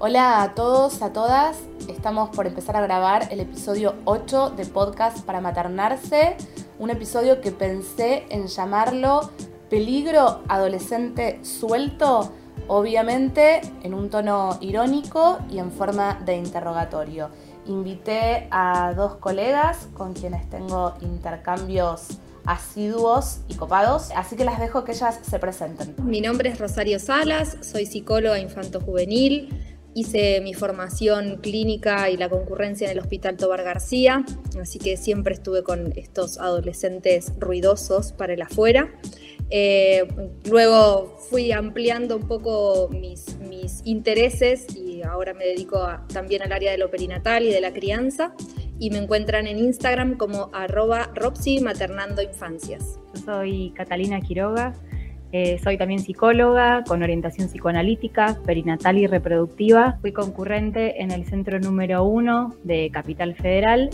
Hola a todos, a todas. Estamos por empezar a grabar el episodio 8 de podcast para maternarse. Un episodio que pensé en llamarlo Peligro Adolescente Suelto, obviamente en un tono irónico y en forma de interrogatorio. Invité a dos colegas con quienes tengo intercambios asiduos y copados, así que las dejo que ellas se presenten. Mi nombre es Rosario Salas, soy psicóloga infanto-juvenil, hice mi formación clínica y la concurrencia en el Hospital Tobar García, así que siempre estuve con estos adolescentes ruidosos para el afuera. Eh, luego fui ampliando un poco mis, intereses y ahora me dedico también al área de lo perinatal y de la crianza y me encuentran en Instagram como arroba Maternando Infancias. Yo soy Catalina Quiroga, eh, soy también psicóloga con orientación psicoanalítica, perinatal y reproductiva. Fui concurrente en el centro número uno de Capital Federal.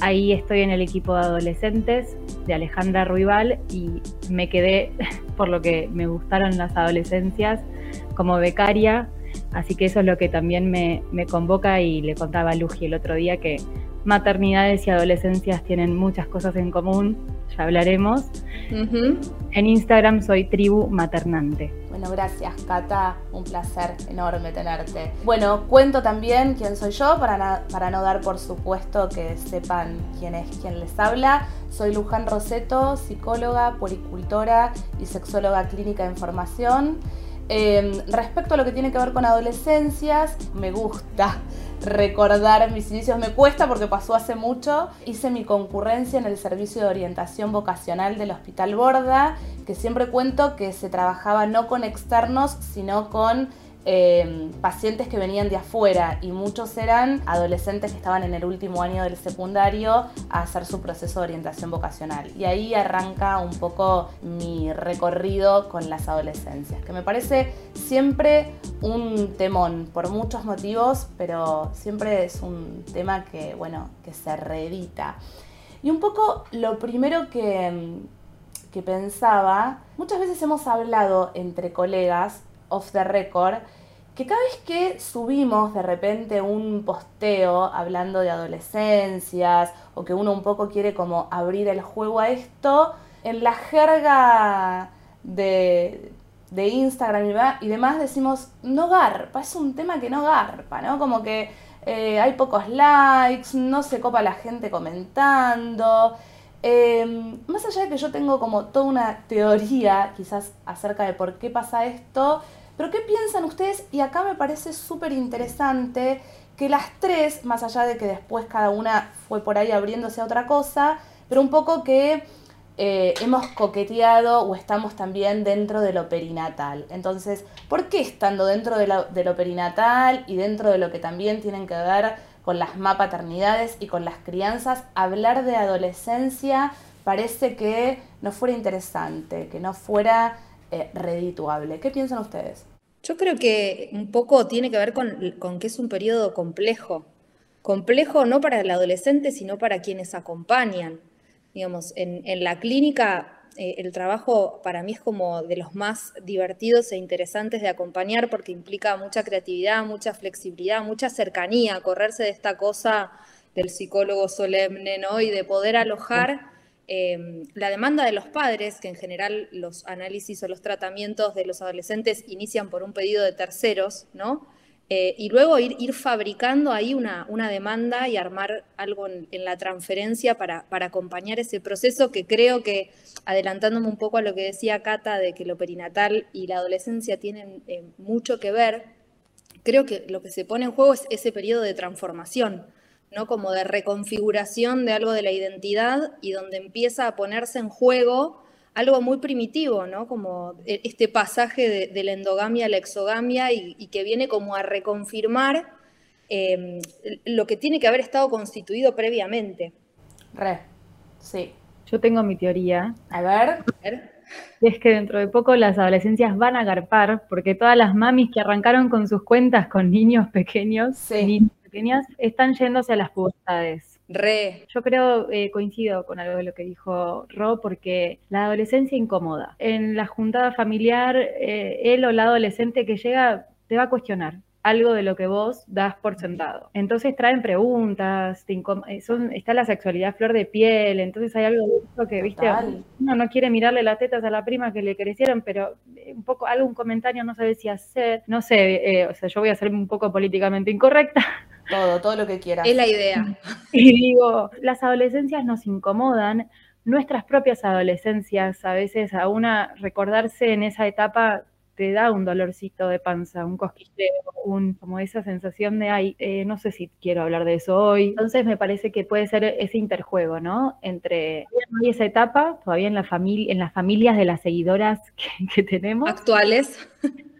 Ahí estoy en el equipo de adolescentes de Alejandra Ruibal y me quedé por lo que me gustaron las adolescencias como becaria. Así que eso es lo que también me, me convoca y le contaba a Luji el otro día que maternidades y adolescencias tienen muchas cosas en común, ya hablaremos. En Instagram soy tribu maternante. Bueno, gracias Cata, un placer enorme tenerte. Bueno, cuento también quién soy yo para, para no dar por supuesto que sepan quién es quien les habla. Soy Luján Roseto, psicóloga, policultora y sexóloga clínica de formación. Em, respecto a lo que tiene que ver con adolescencias, me gusta recordar mis inicios. Me cuesta porque pasó hace mucho. Hice mi concurrencia en el servicio de orientación vocacional del Hospital Borda, que siempre cuento que se trabajaba no con externos, sino con Em, pacientes que venían de afuera y muchos eran adolescentes que estaban en el último año del secundario a hacer su proceso de orientación vocacional. Y ahí arranca un poco mi recorrido con las adolescencias, que me parece siempre un temón por muchos motivos, pero siempre es un tema que, bueno, que se reedita. Y un poco lo primero que, que pensaba, muchas veces hemos hablado entre colegas off the record, que cada vez que subimos de repente un posteo hablando de adolescencias o que uno un poco quiere como abrir el juego a esto, en la jerga de, de Instagram y demás decimos, no garpa, es un tema que no garpa, ¿no? Como que eh, hay pocos likes, no se copa la gente comentando. Em, más allá de que yo tengo como toda una teoría quizás acerca de por qué pasa esto, pero ¿qué piensan ustedes? Y acá me parece súper interesante que las tres, más allá de que después cada una fue por ahí abriéndose a otra cosa, pero un poco que eh, hemos coqueteado o estamos también dentro de lo perinatal. Entonces, ¿por qué estando dentro de de lo perinatal y dentro de lo que también tienen que ver con las mapaternidades y con las crianzas, hablar de adolescencia parece que no fuera interesante, que no fuera eh, redituable. ¿Qué piensan ustedes? Yo creo que un poco tiene que ver con, que es un periodo complejo. Complejo no para el adolescente, sino para quienes acompañan. Digamos, en, la clínica eh, el trabajo para mí es como de los más divertidos e interesantes de acompañar porque implica mucha creatividad, mucha flexibilidad, mucha cercanía, correrse de esta cosa del psicólogo solemne, ¿no? Y de poder alojar Em, la demanda de los padres, que en general los análisis o los tratamientos de los adolescentes inician por un pedido de terceros, ¿no? Eh, y luego ir, ir, fabricando ahí una, una, demanda y armar algo en, la transferencia para, para, acompañar ese proceso que creo que, adelantándome un poco a lo que decía Cata, de que lo perinatal y la adolescencia tienen eh, mucho que ver, creo que lo que se pone en juego es ese periodo de transformación ¿no? Como de reconfiguración de algo de la identidad y donde empieza a ponerse en juego algo muy primitivo, ¿no? Como e, este pasaje de, la endogamia a la exogamia y, que viene como a reconfirmar em, lo que tiene que haber estado constituido previamente. Re, sí. Yo tengo mi teoría. A ver. Y es que dentro de poco las adolescencias van a agarpar, porque todas las mamis que arrancaron con sus cuentas con niños pequeños, sí están yéndose a las pubertades. Re. Yo creo, eh, coincido con algo de lo que dijo Ro, porque la adolescencia incomoda. En la juntada familiar, eh, él o la adolescente que llega te va a cuestionar. algo de lo que vos das por sentado. Entonces traen preguntas, eh, está la sexualidad flor de piel, entonces hay algo de eso que, viste, uno no quiere mirarle las tetas a la prima que le crecieron, pero eh, un poco, algún comentario no sabe si hacer, no sé, eh, o sea, yo voy a ser un poco políticamente incorrecta. Todo, todo lo que quieras. Es la idea. Y digo, las adolescencias nos incomodan, nuestras propias adolescencias, a veces a una recordarse en esa etapa te da un dolorcito de panza, un cosquilleo, un, como esa sensación de, ay, eh, no sé si quiero hablar de eso hoy. Entonces me parece que puede ser ese interjuego, ¿no? Entre esa etapa, todavía en, la familia, en las familias de las seguidoras que, tenemos. Actuales.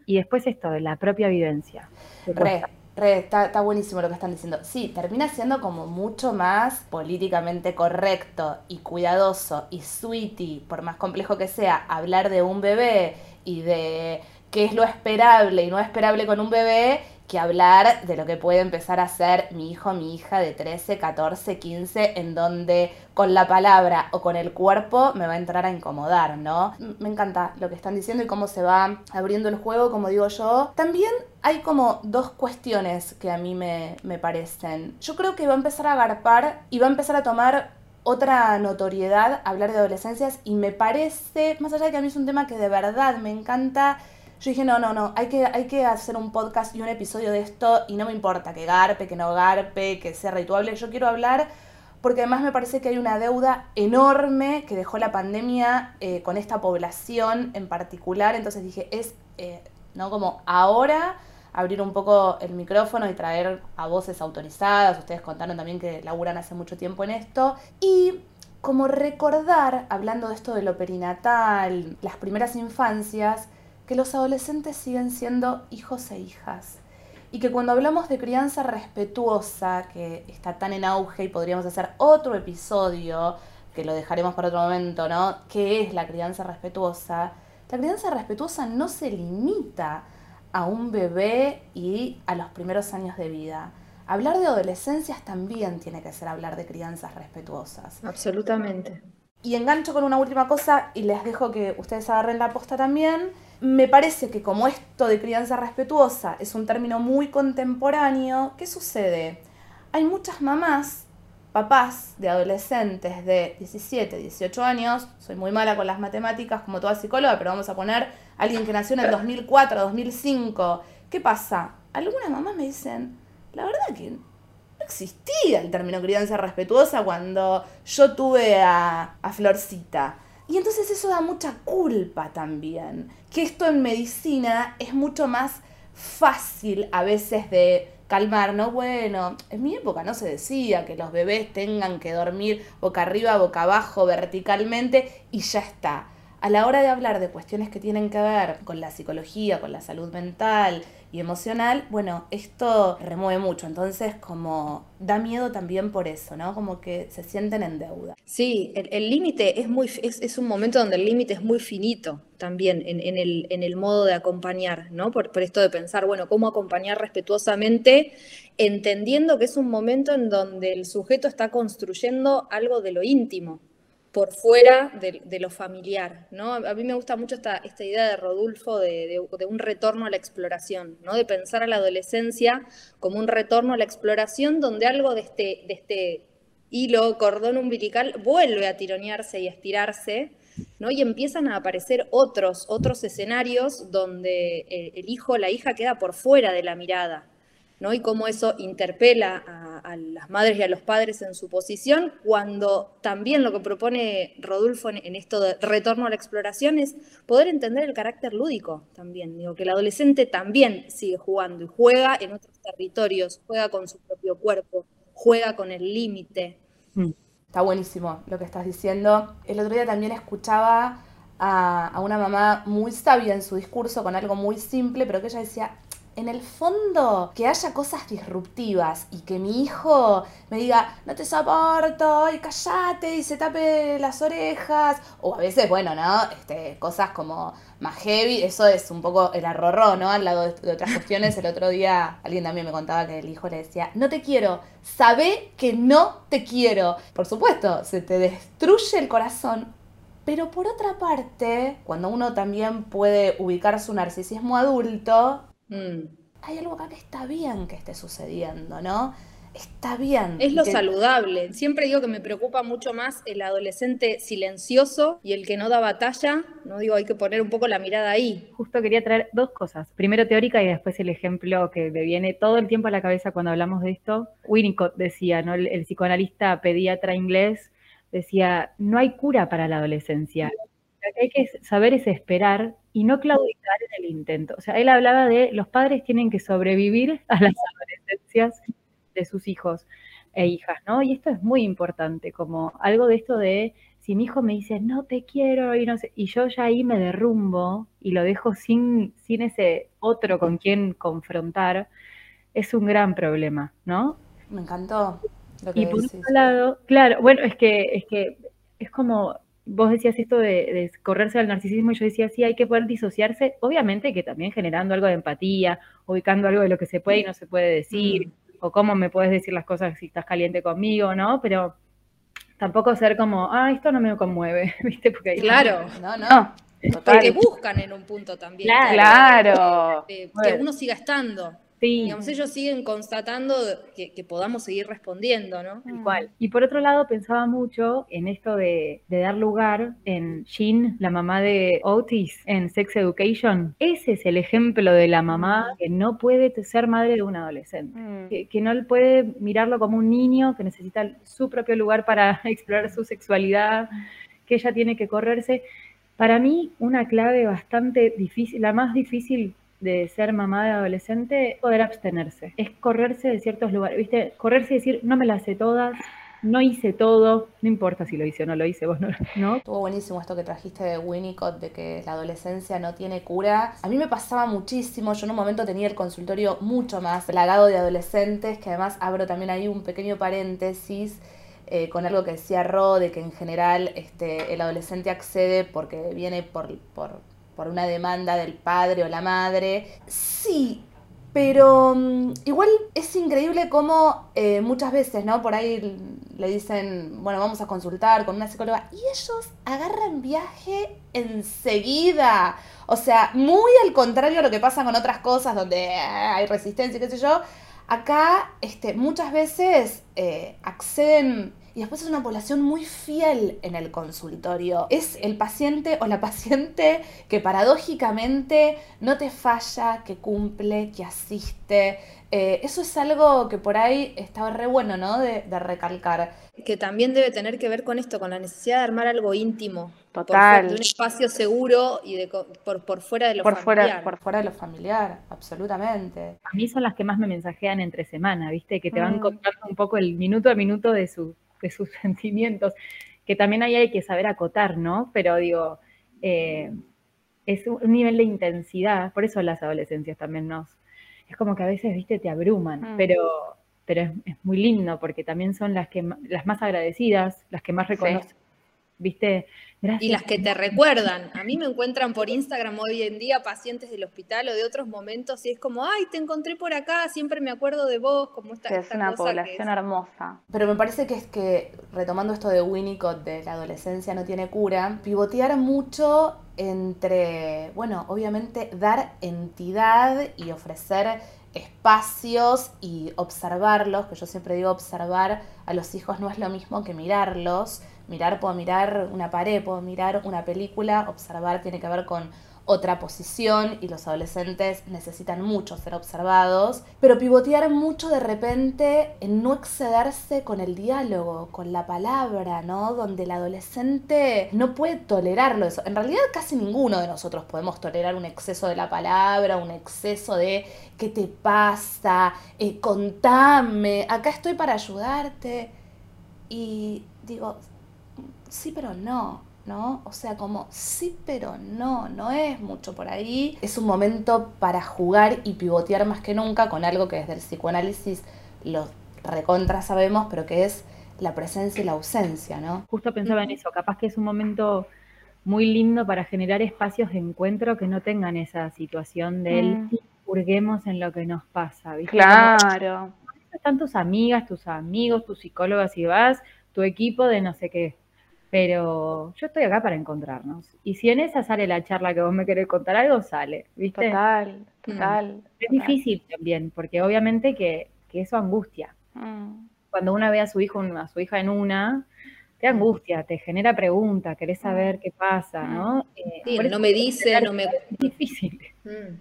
Y después esto, de la propia vivencia. Re, re, está, está buenísimo lo que están diciendo. Sí, termina siendo como mucho más políticamente correcto y cuidadoso y sweetie, por más complejo que sea, hablar de un bebé y de qué es lo esperable y no esperable con un bebé que hablar de lo que puede empezar a ser mi hijo, mi hija de 13, 14, 15, en donde con la palabra o con el cuerpo me va a entrar a incomodar, ¿no? Me encanta lo que están diciendo y cómo se va abriendo el juego, como digo yo. También hay como dos cuestiones que a mí me, me parecen. Yo creo que va a empezar a agarpar y va a empezar a tomar otra notoriedad hablar de adolescencias y me parece, más allá de que a mí es un tema que de verdad me encanta, yo dije, no, no, no, hay que, hay que hacer un podcast y un episodio de esto y no me importa que garpe, que no garpe, que sea rituable, yo quiero hablar porque además me parece que hay una deuda enorme que dejó la pandemia eh, con esta población en particular, entonces dije, es, eh, ¿no? Como ahora abrir un poco el micrófono y traer a voces autorizadas. Ustedes contaron también que laburan hace mucho tiempo en esto. Y como recordar, hablando de esto de lo perinatal, las primeras infancias, que los adolescentes siguen siendo hijos e hijas. Y que cuando hablamos de crianza respetuosa, que está tan en auge y podríamos hacer otro episodio, que lo dejaremos para otro momento, ¿no? ¿Qué es la crianza respetuosa? La crianza respetuosa no se limita a un bebé y a los primeros años de vida. Hablar de adolescencias también tiene que ser hablar de crianzas respetuosas. Absolutamente. Y engancho con una última cosa y les dejo que ustedes agarren la posta también. Me parece que como esto de crianza respetuosa es un término muy contemporáneo, ¿qué sucede? Hay muchas mamás papás de adolescentes de 17, 18 años, soy muy mala con las matemáticas como toda psicóloga, pero vamos a poner alguien que nació en el 2004, 2005. ¿Qué pasa? Algunas mamás me dicen, la verdad que no existía el término crianza respetuosa cuando yo tuve a, a Florcita. Y entonces eso da mucha culpa también. Que esto en medicina es mucho más fácil a veces de calmar, ¿no? Bueno, en mi época no se decía que los bebés tengan que dormir boca arriba, boca abajo, verticalmente y ya está. A la hora de hablar de cuestiones que tienen que ver con la psicología, con la salud mental, y emocional, bueno, esto remueve mucho, entonces como da miedo también por eso, ¿no? Como que se sienten en deuda. Sí, el límite es muy, es, un momento donde el límite es muy finito también en, el, en el modo de acompañar, ¿no? Por, por esto de pensar, bueno, cómo acompañar respetuosamente, entendiendo que es un momento en donde el sujeto está construyendo algo de lo íntimo, por fuera de, lo familiar, ¿no? A mí me gusta mucho esta, idea de Rodulfo de, un retorno a la exploración, ¿no? De pensar a la adolescencia como un retorno a la exploración donde algo de este, este hilo, cordón umbilical, vuelve a tironearse y a estirarse, ¿no? Y empiezan a aparecer otros, escenarios donde el, el hijo la hija queda por fuera de la mirada, y cómo eso interpela a, las madres y a los padres en su posición, cuando también lo que propone Rodulfo en, esto de retorno a la exploración es poder entender el carácter lúdico también, digo, que el adolescente también sigue jugando y juega en otros territorios, juega con su propio cuerpo, juega con el límite. Mm. Está buenísimo lo que estás diciendo. El otro día también escuchaba a, una mamá muy sabia en su discurso con algo muy simple, pero que ella decía, en el fondo, que haya cosas disruptivas y que mi hijo me diga, no te soporto, y callate, y se tape las orejas, o a veces, bueno, ¿no? Este, cosas como más heavy, eso es un poco el arrorró, ¿no? Al lado de, otras cuestiones, el otro día alguien también me contaba que el hijo le decía, no te quiero, sabe que no te quiero. Por supuesto, se te destruye el corazón, pero por otra parte, cuando uno también puede ubicar su narcisismo adulto, Mm. hay algo acá que está bien que esté sucediendo, ¿no? está bien. Es lo saludable. Siempre digo que me preocupa mucho más el adolescente silencioso y el que no da batalla. No digo, hay que poner un poco la mirada ahí. Justo quería traer dos cosas. Primero teórica y después el ejemplo que me viene todo el tiempo a la cabeza cuando hablamos de esto. Winnicott decía, ¿no? el, psicoanalista pediatra inglés, decía, no hay cura para la adolescencia. Lo que hay que saber es esperar y no claudicar en el intento. O sea, él hablaba de los padres tienen que sobrevivir a las adolescencias de sus hijos e hijas, ¿no? Y esto es muy importante, como algo de esto de si mi hijo me dice no te quiero y no sé, y yo ya ahí me derrumbo y lo dejo sin, sin ese otro con quien confrontar, es un gran problema, ¿no? Me encantó. Lo que y por otro lado, claro, bueno, es que, es que es como vos decías esto de, correrse al narcisismo y yo decía, sí, hay que poder disociarse, obviamente que también generando algo de empatía, ubicando algo de lo que se puede y no se puede decir, mm o cómo me puedes decir las cosas si estás caliente conmigo, ¿no? Pero tampoco ser como, ah, esto no me conmueve, ¿viste? Porque claro, no, no. Porque buscan en un punto también. Claro. que uno siga estando. Digamos, ellos siguen constatando que, podamos seguir respondiendo, ¿no? Igual. Y por otro lado, pensaba mucho en esto de, dar lugar en Jean, la mamá de Otis, en Sex Education. Ese es el ejemplo de la mamá que no puede ser madre de un adolescente, mm. que, que no puede mirarlo como un niño que necesita su propio lugar para explorar su sexualidad, que ella tiene que correrse. Para mí, una clave bastante difícil, la más difícil de ser mamá de adolescente, poder abstenerse. Es correrse de ciertos lugares, ¿viste? Correrse y decir, no me las sé todas, no hice todo, no importa si lo hice o no lo hice, vos no. ¿no? Estuvo buenísimo esto que trajiste de Winnicott, de que la adolescencia no tiene cura. A mí me pasaba muchísimo, yo en un momento tenía el consultorio mucho más plagado de adolescentes, que además abro también ahí un pequeño paréntesis. Eh, con algo que decía Ro, de que en general este, el adolescente accede porque viene por, por por una demanda del padre o la madre. Sí, pero mm, igual es increíble cómo eh, muchas veces, ¿no? Por ahí le dicen, bueno, vamos a consultar con una psicóloga y ellos agarran viaje enseguida. O sea, muy al contrario a lo que pasa con otras cosas donde eh, hay resistencia, qué sé yo. Acá este, muchas veces eh, acceden y después es una población muy fiel en el consultorio. Es el paciente o la paciente que paradójicamente no te falla, que cumple, que asiste. Eh, eso es algo que por ahí estaba re bueno, ¿no? De, recalcar. Que también debe tener que ver con esto, con la necesidad de armar algo íntimo. Total. de un espacio seguro y de, por, por fuera de lo por familiar. Fuera, por fuera de lo familiar, absolutamente. A mí son las que más me mensajean entre semana, ¿viste? Que te van mm. contando un poco el minuto a minuto de su de sus sentimientos, que también ahí hay que saber acotar, ¿no? Pero digo, eh, es un nivel de intensidad, por eso las adolescencias también nos, es como que a veces, viste, te abruman, mm. pero, pero es, muy lindo porque también son las, que, las más agradecidas, las que más reconocen, viste, y las que te recuerdan. A mí me encuentran por Instagram hoy en día pacientes del hospital o de otros momentos y es como, ay, te encontré por acá, siempre me acuerdo de vos, como esta, es una población hermosa. Pero me parece que es que, retomando esto de Winnicott, de la adolescencia no tiene cura, pivotear mucho entre, bueno, obviamente dar entidad y ofrecer espacios y observarlos, que yo siempre digo observar a los hijos no es lo mismo que mirarlos, mirar puedo mirar una pared, puedo mirar una película, observar tiene que ver con otra posición y los adolescentes necesitan mucho ser observados, pero pivotear mucho de repente en no excederse con el diálogo, con la palabra, ¿no? Donde el adolescente no puede tolerarlo eso. En realidad casi ninguno de nosotros podemos tolerar un exceso de la palabra, un exceso de ¿qué te pasa? Eh, contame, acá estoy para ayudarte. Y digo, sí, pero no ¿no? O sea, como sí, pero no, no es mucho por ahí. Es un momento para jugar y pivotear más que nunca con algo que desde el psicoanálisis lo recontra sabemos, pero que es la presencia y la ausencia, ¿no? Justo pensaba en eso, capaz que es un momento muy lindo para generar espacios de encuentro que no tengan esa situación del mm. purguemos en lo que nos pasa, ¿viste? Claro. están tus amigas, tus amigos, tus psicólogas y vas, tu equipo de no sé qué Pero yo estoy acá para encontrarnos. Y si en esa sale la charla que vos me querés contar algo, sale, ¿viste? Total, mm. total. Es difícil también, porque obviamente que, que eso angustia. Mm. Cuando uno ve a su hijo, a su hija en una, te angustia, te genera preguntas, querés saber qué pasa, ¿no? Eh, no me dice, no me... Es difícil.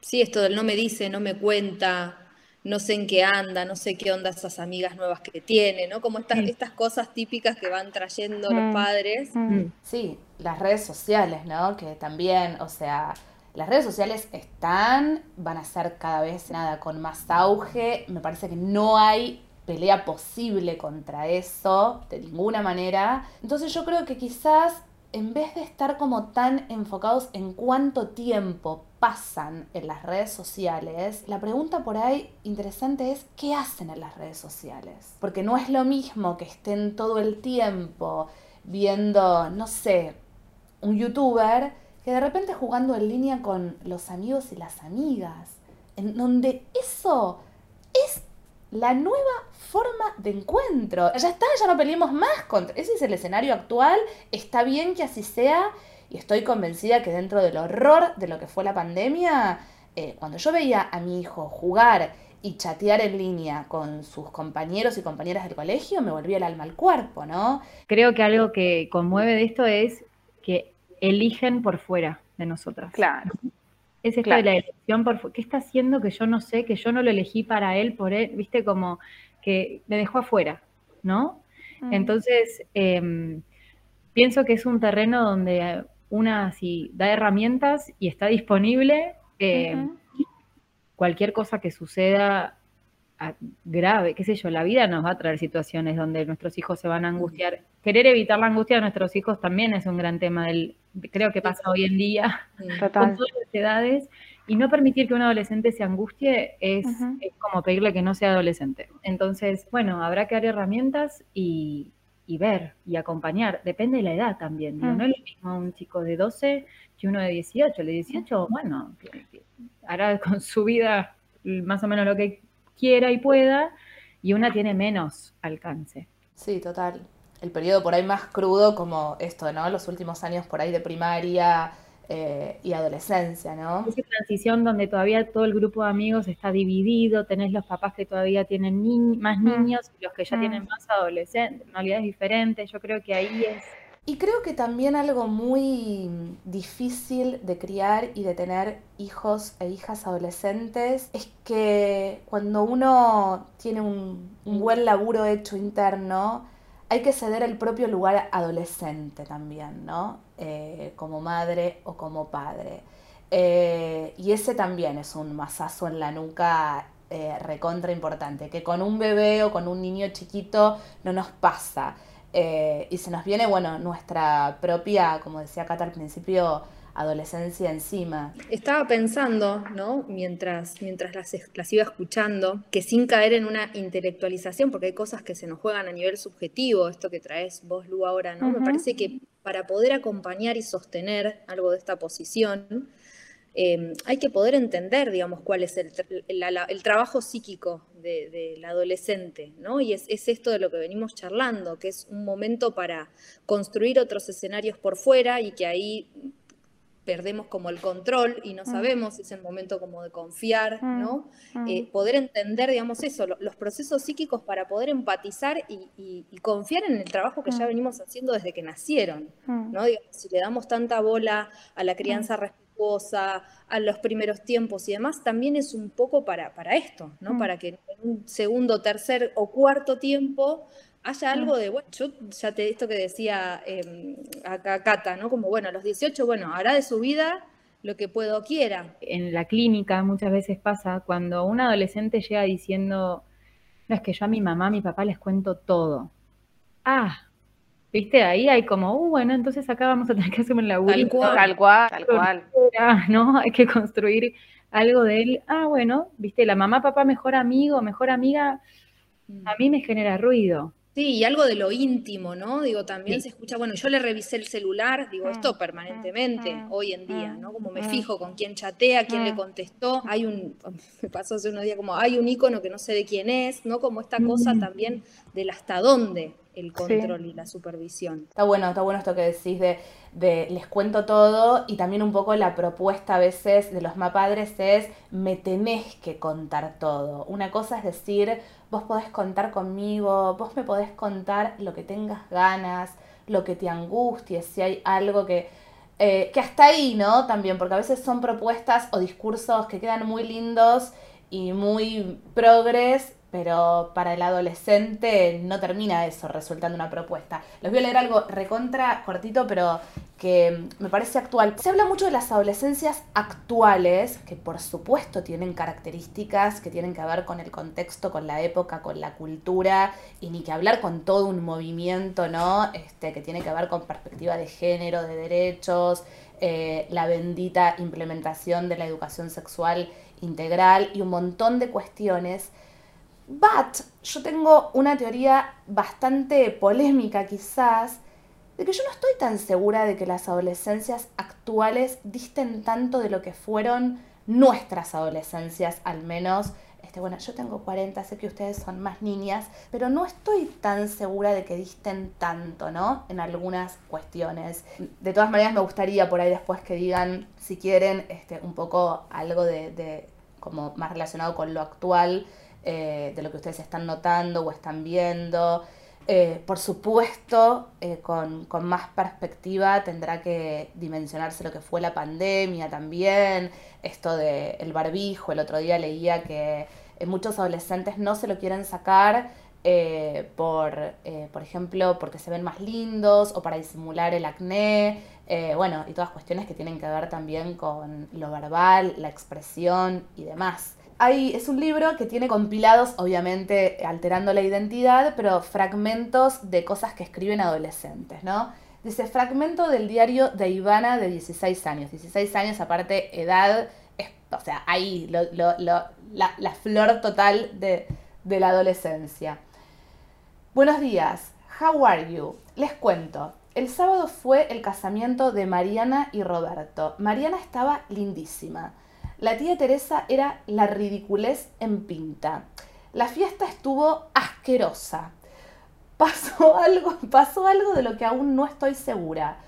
Sí, esto del no me dice, no me cuenta, no sé en qué anda, no sé qué onda esas amigas nuevas que tiene, ¿no? Como estas, estas cosas típicas que van trayendo los mm. padres. Mm. Mm. Sí, las redes sociales, ¿no? Que también, o sea, las redes sociales están, van a ser cada vez nada con más auge. Me parece que no hay pelea posible contra eso, de ninguna manera. Entonces yo creo que quizás en vez de estar como tan enfocados en cuánto tiempo pasan en las redes sociales, la pregunta por ahí interesante es ¿qué hacen en las redes sociales? Porque no es lo mismo que estén todo el tiempo viendo, no sé, un youtuber que de repente jugando en línea con los amigos y las amigas, en donde eso es la nueva forma de encuentro. Ya está, ya no peleemos más contra. Ese es el escenario actual. Está bien que así sea. Y estoy convencida que dentro del horror de lo que fue la pandemia, eh, cuando yo veía a mi hijo jugar y chatear en línea con sus compañeros y compañeras del colegio, me volvía el alma al cuerpo, ¿no? Creo que algo que conmueve de esto es que eligen por fuera de nosotras. Claro. Es esto de la elección por qué está haciendo que yo no sé, que yo no lo elegí para él, por él, viste, como que me dejó afuera, ¿no? Mm. Entonces, em, pienso que es un terreno donde una, si da herramientas y está disponible, em, cualquier cosa que suceda grave, qué sé yo, la vida nos va a traer situaciones donde nuestros hijos se van a angustiar. Querer evitar la angustia de nuestros hijos también es un gran tema del, creo que pasa hoy en día con todas las edades. Y no permitir que un adolescente se angustie es, como pedirle que no sea adolescente. Entonces, bueno, habrá que dar herramientas y, ver y acompañar. Depende de la edad también. No es lo mismo un chico de 12 que uno de 18. El de 18, bueno, hará con su vida más o menos lo que quiera y pueda, y una tiene menos alcance. Sí, total. El periodo por ahí más crudo como esto, ¿no? Los últimos años por ahí de primaria eh, y adolescencia, ¿no? Esa transición donde todavía todo el grupo de amigos está dividido, tenés los papás que todavía tienen más mm. niños y los que ya mm. tienen más adolescentes, realidades diferentes, yo creo que ahí es y creo que también algo muy difícil de criar y de tener hijos e hijas adolescentes es que cuando uno tiene un, buen laburo hecho interno, hay que ceder el propio lugar adolescente también, ¿no? Eh, como madre o como padre. Eh, y ese también es un masazo en la nuca eh, recontra importante, que con un bebé o con un niño chiquito no nos pasa. Eh, y se nos viene, bueno, nuestra propia, como decía Cata al principio, adolescencia encima. Estaba pensando, ¿no? Mientras, mientras las, las, iba escuchando, que sin caer en una intelectualización, porque hay cosas que se nos juegan a nivel subjetivo, esto que traes vos, Lu, ahora, ¿no? Me parece que para poder acompañar y sostener algo de esta posición, Em, hay que poder entender, digamos, cuál es el, trabajo psíquico del adolescente, ¿no? Y es, esto de lo que venimos charlando, que es un momento para construir otros escenarios por fuera y que ahí perdemos como el control y no mm. sabemos, es el momento como de confiar, mm, ¿no? Mm. Eh, poder entender, digamos, eso, los procesos psíquicos para poder empatizar y, confiar en el trabajo que ya venimos haciendo desde que nacieron, ¿no? si le damos tanta bola a la crianza a los primeros tiempos y demás, también es un poco para, para esto, ¿no? Mm. Para que en un segundo, tercer o cuarto tiempo haya mm. algo de, bueno, yo ya te esto que decía eh, acá Cata, ¿no? Como, bueno, a los 18, bueno, hará de su vida lo que puedo quiera. En la clínica muchas veces pasa cuando un adolescente llega diciendo, no es que yo a mi mamá, a mi papá les cuento todo. Ah, ¿Viste? Ahí hay como, uh, bueno, entonces acá vamos a tener que hacer un laburo. Tal cual, tal cual, tal cual. ¿no? Hay que construir algo de él. Ah, bueno, ¿viste? La mamá, papá, mejor amigo, mejor amiga, a mí me genera ruido. Sí, y algo de lo íntimo, ¿no? Digo, también se escucha, bueno, yo le revisé el celular, digo, esto mm, permanentemente mm, hoy en día, ¿no? Como me mm, fijo con quién chatea, quién le contestó. Hay un, me pasó hace unos días como, hay un icono que no sé de quién es, ¿no? Como esta cosa también del hasta dónde, el control y la supervisión. Está bueno, está bueno esto que decís de, de, les cuento todo y también un poco la propuesta a veces de los mapadres es me tenés que contar todo. Una cosa es decir, vos podés contar conmigo, vos me podés contar lo que tengas ganas, lo que te angustie, si hay algo que... Eh, que hasta ahí, ¿no? También, porque a veces son propuestas o discursos que quedan muy lindos y muy progres, pero para el adolescente no termina eso resultando una propuesta. Les voy a leer algo recontra cortito, pero que me parece actual. Se habla mucho de las adolescencias actuales, que por supuesto tienen características que tienen que ver con el contexto, con la época, con la cultura, y ni que hablar con todo un movimiento, ¿no? Este, que tiene que ver con perspectiva de género, de derechos, eh, la bendita implementación de la educación sexual integral y un montón de cuestiones But yo tengo una teoría bastante polémica quizás, de que yo no estoy tan segura de que las adolescencias actuales disten tanto de lo que fueron nuestras adolescencias, al menos. Este, bueno, yo tengo 40, sé que ustedes son más niñas, pero no estoy tan segura de que disten tanto, ¿no? En algunas cuestiones. De todas maneras, me gustaría por ahí después que digan, si quieren, este, un poco algo de, de como más relacionado con lo actual eh, de lo que ustedes están notando o están viendo. Eh, por supuesto, eh, con, más perspectiva tendrá que dimensionarse lo que fue la pandemia también, esto del el barbijo, el otro día leía que muchos adolescentes no se lo quieren sacar por, por ejemplo, porque se ven más lindos o para disimular el acné, bueno, y todas cuestiones que tienen que ver también con lo verbal, la expresión y demás es un libro que tiene compilados, obviamente alterando la identidad, pero fragmentos de cosas que escriben adolescentes, ¿no? Dice, fragmento del diario de Ivana de 16 años. 16 años, aparte, edad, o sea, ahí, la, flor total de, de la adolescencia. Buenos días, how are you? Les cuento. El sábado fue el casamiento de Mariana y Roberto. Mariana estaba lindísima. La tía Teresa era la ridiculez en pinta. La fiesta estuvo asquerosa. Pasó algo, pasó algo de lo que aún no estoy segura.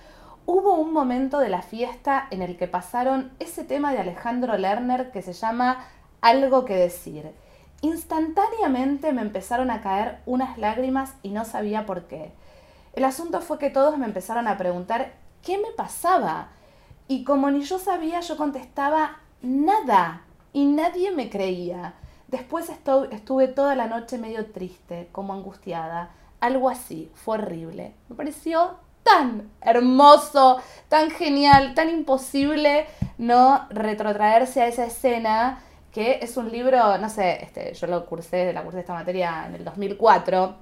Hubo un momento de la fiesta en el que pasaron ese tema de Alejandro Lerner que se llama Algo que decir. Instantáneamente me empezaron a caer unas lágrimas y no sabía por qué. El asunto fue que todos me empezaron a preguntar qué me pasaba. Y como ni yo sabía, yo contestaba nada y nadie me creía. Después estuve toda la noche medio triste, como angustiada. Algo así, fue horrible. Me pareció tan hermoso, tan genial, tan imposible no retrotraerse a esa escena, que es un libro, no sé, este, yo lo cursé, la cursé esta materia en el 2004,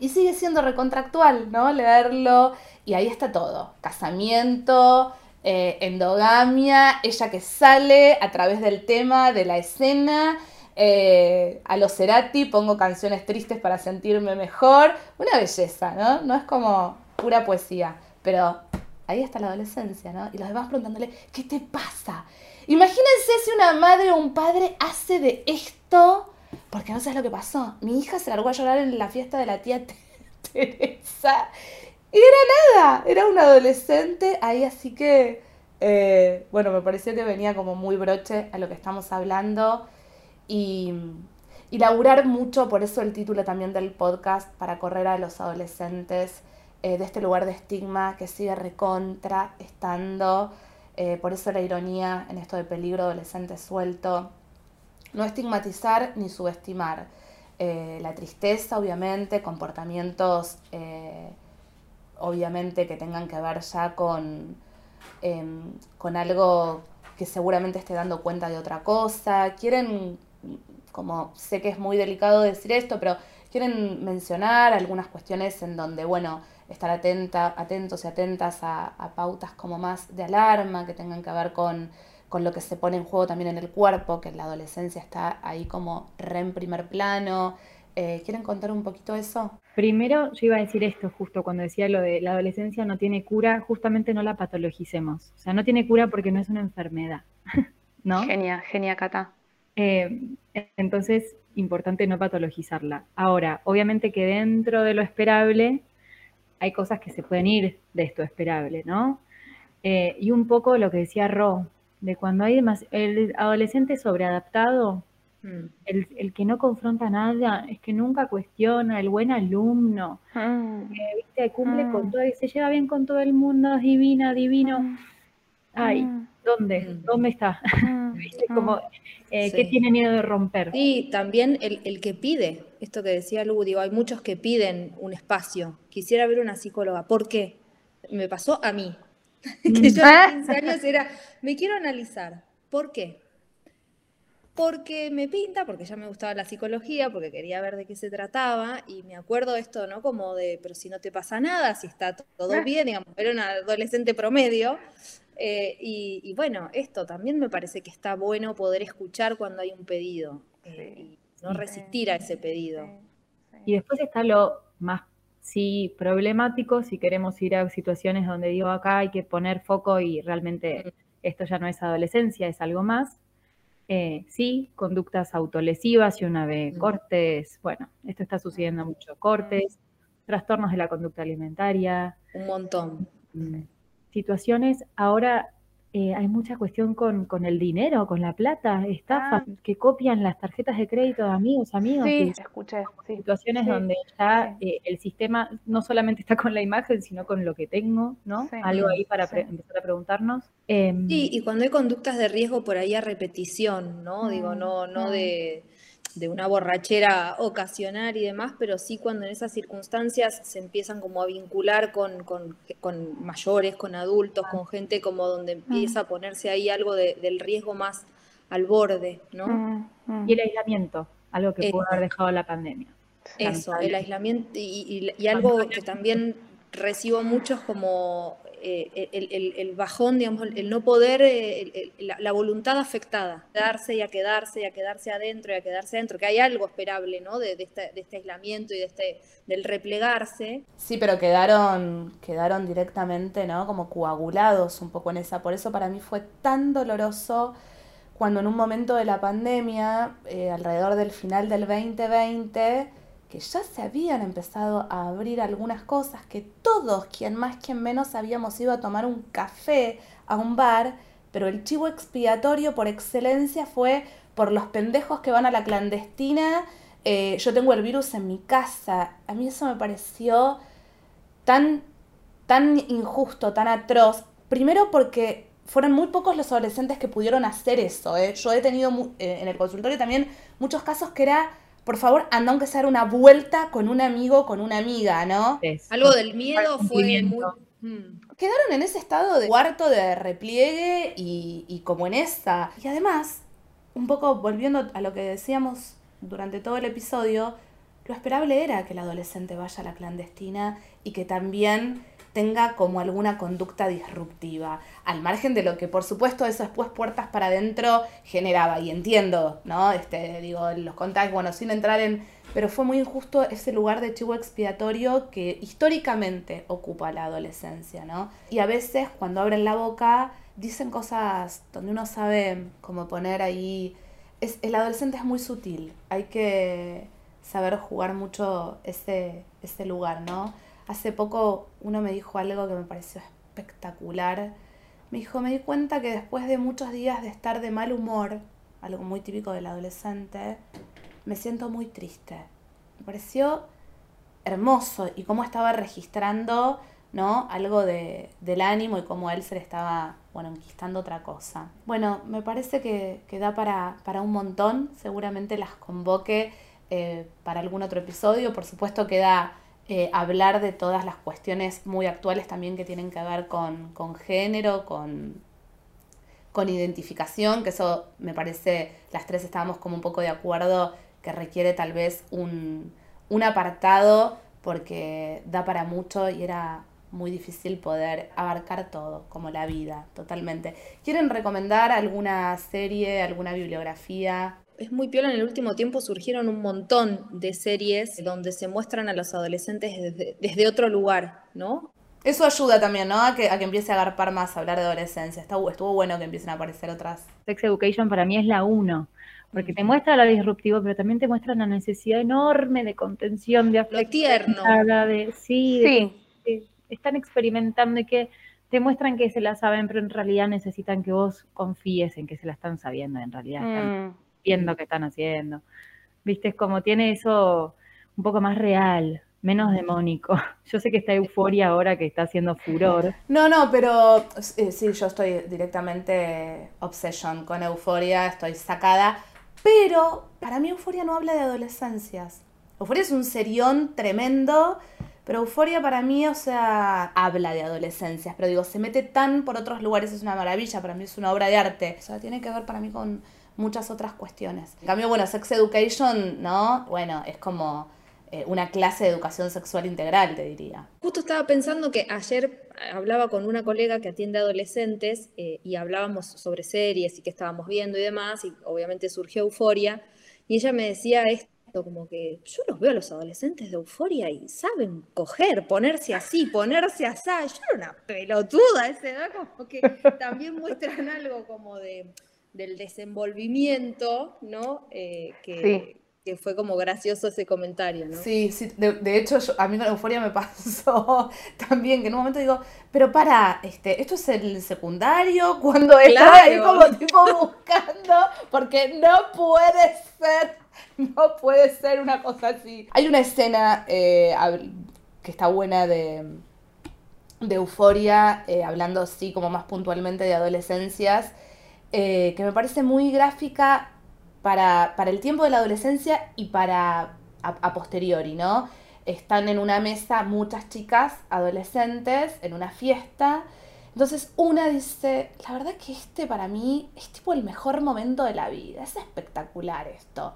y sigue siendo recontractual, ¿no? Leerlo, y ahí está todo, casamiento, eh, endogamia, ella que sale a través del tema de la escena. Eh, a los Cerati pongo canciones tristes para sentirme mejor. Una belleza, ¿no? No es como pura poesía, pero ahí está la adolescencia, ¿no? Y los demás preguntándole, ¿qué te pasa? Imagínense si una madre o un padre hace de esto, porque no sabes lo que pasó. Mi hija se largó a llorar en la fiesta de la tía Teresa y era nada, era un adolescente ahí, así que, eh, bueno, me pareció que venía como muy broche a lo que estamos hablando y, y laburar mucho, por eso el título también del podcast, para correr a los adolescentes eh, de este lugar de estigma que sigue recontra estando, eh, por eso la ironía en esto de peligro adolescente suelto, no estigmatizar ni subestimar. la tristeza, obviamente, comportamientos obviamente que tengan que ver ya con, em, con algo que seguramente esté dando cuenta de otra cosa. Quieren, como sé que es muy delicado decir esto, pero quieren mencionar algunas cuestiones en donde, bueno, estar atenta, atentos y atentas a, a pautas como más de alarma, que tengan que ver con, con lo que se pone en juego también en el cuerpo, que en la adolescencia está ahí como re en primer plano. Eh, ¿Quieren contar un poquito eso? Primero, yo iba a decir esto justo cuando decía lo de la adolescencia no tiene cura, justamente no la patologicemos. O sea, no tiene cura porque no es una enfermedad, ¿no? Genia, genia, Cata. Eh, entonces, importante no patologizarla. Ahora, obviamente que dentro de lo esperable hay cosas que se pueden ir de esto esperable, ¿no? Eh, y un poco lo que decía Ro, de cuando hay el adolescente sobreadaptado, mm. el, que no confronta nada, es que nunca cuestiona, el buen alumno, ah. ¿viste? cumple con ah. todo, y se lleva bien con todo el mundo, es divina, divino. Ah. Ay, ¿dónde? Mm. ¿Dónde está? ¿Viste? Como, eh, ¿Qué tiene miedo de romper? Y también el, que pide, esto que decía Lu, digo, hay muchos que piden un espacio. Quisiera ver una psicóloga. ¿Por qué? Me pasó a mí. que yo a 15 años era, me quiero analizar. ¿Por qué? Porque me pinta, porque ya me gustaba la psicología, porque quería ver de qué se trataba, y me acuerdo esto, ¿no? Como de, pero si no te pasa nada, si está todo bien, digamos, era una adolescente promedio. Eh, y, bueno, esto también me parece que está bueno poder escuchar cuando hay un pedido eh, y no resistir a ese pedido. Y después está lo más sí problemático si queremos ir a situaciones donde digo acá hay que poner foco y realmente esto ya no es adolescencia, es algo más. Eh, sí, conductas autolesivas y una vez cortes, bueno, esto está sucediendo mucho, cortes, trastornos de la conducta alimentaria. Un montón. Mm, situaciones ahora eh, hay mucha cuestión con, el dinero, con la plata, estafas, ah. que copian las tarjetas de crédito de amigos, amigos. Sí, escuché. Situaciones donde ya eh, el sistema no solamente está con la imagen, sino con lo que tengo, ¿no? Algo ahí para empezar a preguntarnos. Em, sí, y cuando hay conductas de riesgo por ahí a repetición, ¿no? Digo, mm, no, no mm. de de una borrachera ocasional y demás, pero sí cuando en esas circunstancias se empiezan como a vincular con, mayores, con adultos, con gente como donde empieza a ponerse ahí algo del riesgo más al borde, ¿no? Y el aislamiento, algo que pudo haber dejado la pandemia. Eso, el aislamiento y, y algo que también recibo muchos como eh, el, bajón, digamos, el no poder, eh, la, voluntad afectada, quedarse y a quedarse y a quedarse adentro y a quedarse adentro, que hay algo esperable, ¿no? De, este, de este, aislamiento y de este, del replegarse. Sí, pero quedaron, quedaron directamente, ¿no? Como coagulados un poco en esa. Por eso para mí fue tan doloroso cuando en un momento de la pandemia, eh, alrededor del final del 2020, que ya se habían empezado a abrir algunas cosas, que todos, quien más, quien menos, habíamos ido a tomar un café a un bar, pero el chivo expiatorio por excelencia fue por los pendejos que van a la clandestina, eh, yo tengo el virus en mi casa. A mí eso me pareció tan, tan injusto, tan atroz. Primero porque fueron muy pocos los adolescentes que pudieron hacer eso. ¿eh? Yo he tenido eh, en el consultorio también muchos casos que era por favor, anda aunque sea una vuelta con un amigo, con una amiga, ¿no? Algo del miedo fue muy... Mm. Quedaron en ese estado de cuarto de repliegue y, y como en esa. Y además, un poco volviendo a lo que decíamos durante todo el episodio, lo esperable era que el adolescente vaya a la clandestina y que también tenga como alguna conducta disruptiva, al margen de lo que por supuesto eso después puertas para adentro generaba, y entiendo, ¿no? Este, digo, los contactos, bueno, sin entrar en... Pero fue muy injusto ese lugar de chivo expiatorio que históricamente ocupa la adolescencia, ¿no? Y a veces cuando abren la boca dicen cosas donde uno sabe cómo poner ahí... Es, el adolescente es muy sutil, hay que saber jugar mucho ese, ese lugar, ¿no? Hace poco uno me dijo algo que me pareció espectacular. Me dijo, me di cuenta que después de muchos días de estar de mal humor, algo muy típico del adolescente, me siento muy triste. Me pareció hermoso y cómo estaba registrando ¿no? algo de, del ánimo y cómo él se le estaba bueno, enquistando otra cosa. Bueno, me parece que, que da para, para, un montón. Seguramente las convoque eh, para algún otro episodio. Por supuesto que da eh, hablar de todas las cuestiones muy actuales también que tienen que ver con, género, con, con identificación, que eso me parece, las tres estábamos como un poco de acuerdo, que requiere tal vez un, un apartado porque da para mucho y era muy difícil poder abarcar todo, como la vida, totalmente. ¿Quieren recomendar alguna serie, alguna bibliografía? Es muy piola, en el último tiempo surgieron un montón de series donde se muestran a los adolescentes desde, otro lugar, ¿no? Eso ayuda también, ¿no? A que, a que empiece a agarpar más, a hablar de adolescencia. estuvo bueno que empiecen a aparecer otras. Sex Education para mí es la uno, porque te muestra lo disruptivo, pero también te muestra una necesidad enorme de contención, de afecto. Lo tierno. De, sí, están experimentando y que te muestran que se la saben, pero en realidad necesitan que vos confíes en que se la están sabiendo, en realidad están mm. Viendo qué están haciendo. Viste, es como tiene eso un poco más real, menos demónico. Yo sé que está euforia ahora que está haciendo furor. No, no, pero eh, sí, yo estoy directamente obsession con euforia, estoy sacada. Pero para mí euforia no habla de adolescencias. Euforia es un serión tremendo, pero euforia para mí, o sea, habla de adolescencias. Pero digo, se mete tan por otros lugares, es una maravilla, para mí es una obra de arte. O sea, tiene que ver para mí con muchas otras cuestiones. En cambio, bueno, Sex Education, ¿no? Bueno, es como eh, una clase de educación sexual integral, te diría. Justo estaba pensando que ayer hablaba con una colega que atiende adolescentes eh, y hablábamos sobre series y qué estábamos viendo y demás, y obviamente surgió euforia, y ella me decía esto, como que yo los veo a los adolescentes de euforia y saben coger, ponerse así, ponerse así. Yo era una pelotuda a esa edad, como que también muestran algo como de, del desenvolvimiento, ¿no? Eh, que, que fue como gracioso ese comentario, ¿no? Sí, sí, de, hecho a mí con la euforia me pasó también, que en un momento digo, pero para, este, esto es el secundario, cuando estaba ahí como tipo buscando, porque no puede ser, no puede ser una cosa así. Hay una escena eh, que está buena de, de euforia, eh, hablando así como más puntualmente de adolescencias, eh, que me parece muy gráfica para, el tiempo de la adolescencia y para a, posteriori, ¿no? Están en una mesa muchas chicas adolescentes en una fiesta. Entonces una dice, la verdad que este para mí es tipo el mejor momento de la vida, es espectacular esto.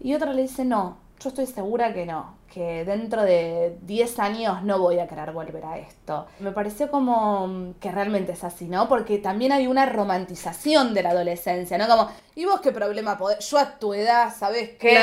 Y otra le dice, no, yo estoy segura que no, que dentro de 10 años no voy a querer volver a esto. Me pareció como que realmente es así, ¿no? Porque también hay una romantización de la adolescencia, ¿no? Como, ¿y vos qué problema podés? Yo a tu edad, ¿sabes qué?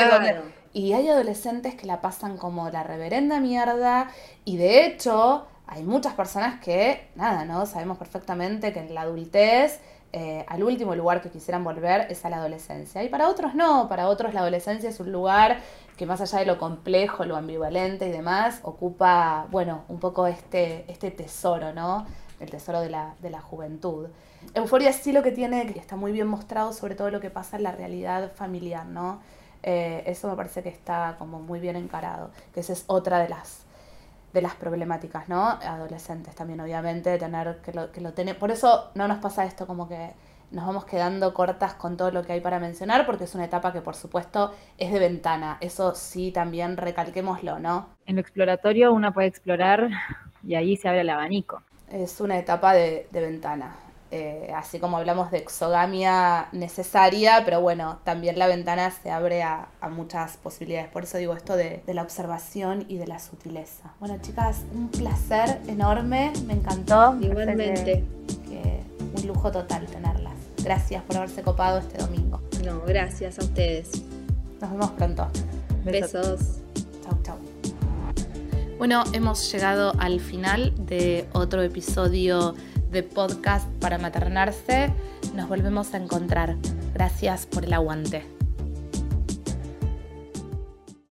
Y hay adolescentes que la pasan como la reverenda mierda y de hecho hay muchas personas que, nada, ¿no? Sabemos perfectamente que en la adultez eh, al último lugar que quisieran volver es a la adolescencia. Y para otros no, para otros la adolescencia es un lugar que más allá de lo complejo, lo ambivalente y demás, ocupa, bueno, un poco este, este tesoro, ¿no? El tesoro de la, de la juventud. Euforia sí lo que tiene, que está muy bien mostrado sobre todo lo que pasa en la realidad familiar, ¿no? Eh, eso me parece que está como muy bien encarado, que esa es otra de las de las problemáticas, ¿no? Adolescentes también, obviamente, tener que lo, que lo tener. Por eso no nos pasa esto como que nos vamos quedando cortas con todo lo que hay para mencionar, porque es una etapa que por supuesto es de ventana. Eso sí, también recalquémoslo, ¿no? En lo exploratorio uno puede explorar y ahí se abre el abanico. Es una etapa de, de ventana. Eh, así como hablamos de exogamia necesaria, pero bueno, también la ventana se abre a, muchas posibilidades. Por eso digo esto de, la observación y de la sutileza. Bueno, chicas, un placer enorme, me encantó. Igualmente. un lujo total tenerlas. Gracias por haberse copado este domingo. No, gracias a ustedes. Nos vemos pronto. Besos. Chau, chau. Bueno, hemos llegado al final de otro episodio de podcast para maternarse. Nos volvemos a encontrar. Gracias por el aguante.